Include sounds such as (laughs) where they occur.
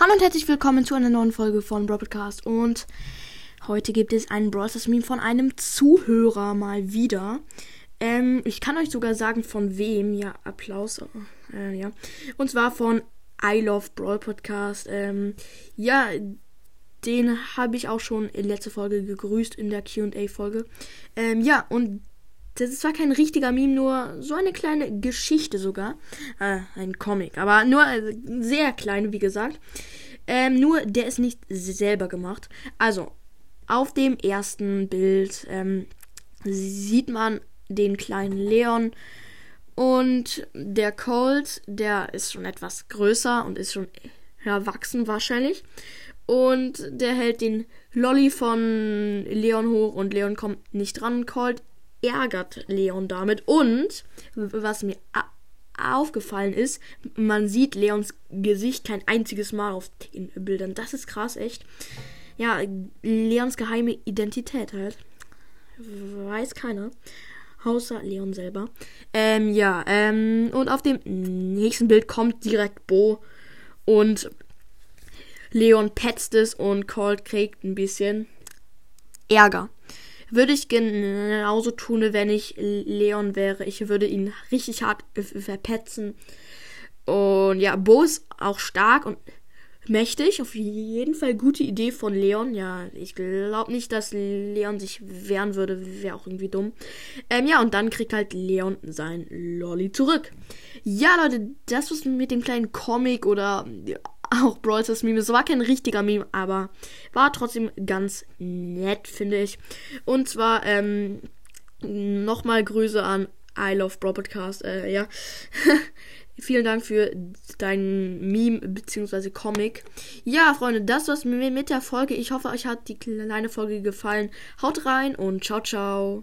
Hallo und herzlich willkommen zu einer neuen Folge von Broadcast und heute gibt es einen Brawl Meme von einem Zuhörer mal wieder. Ähm, ich kann euch sogar sagen von wem, ja, Applaus, äh, ja. Und zwar von I Love Brawl Podcast. Ähm, ja, den habe ich auch schon in letzter Folge gegrüßt in der Q&A Folge. Ähm, ja, und das ist zwar kein richtiger Meme, nur so eine kleine Geschichte sogar. Äh, ein Comic, aber nur äh, sehr klein, wie gesagt. Ähm, nur der ist nicht selber gemacht. Also, auf dem ersten Bild ähm, sieht man den kleinen Leon und der Colt, der ist schon etwas größer und ist schon erwachsen wahrscheinlich. Und der hält den Lolly von Leon hoch und Leon kommt nicht dran. Colt ärgert Leon damit. Und was mir aufgefallen ist, man sieht Leons Gesicht kein einziges Mal auf den Bildern. Das ist krass, echt. Ja, Leons geheime Identität halt. Weiß keiner. Außer Leon selber. Ähm, ja, ähm, und auf dem nächsten Bild kommt direkt Bo und Leon petzt es und Colt kriegt ein bisschen Ärger. Würde ich genauso tun, wenn ich Leon wäre. Ich würde ihn richtig hart verpetzen. Und ja, Bo ist auch stark und mächtig. Auf jeden Fall gute Idee von Leon. Ja, ich glaube nicht, dass Leon sich wehren würde. Wäre auch irgendwie dumm. Ähm, ja, und dann kriegt halt Leon sein Lolly zurück. Ja, Leute, das was mit dem kleinen Comic oder auch Brawl Stars Meme. Es war kein richtiger Meme, aber war trotzdem ganz nett, finde ich. Und zwar, ähm, nochmal Grüße an I Love Brawl Podcast, äh, ja. (laughs) Vielen Dank für dein Meme bzw. Comic. Ja, Freunde, das war's mit der Folge. Ich hoffe, euch hat die kleine Folge gefallen. Haut rein und ciao, ciao.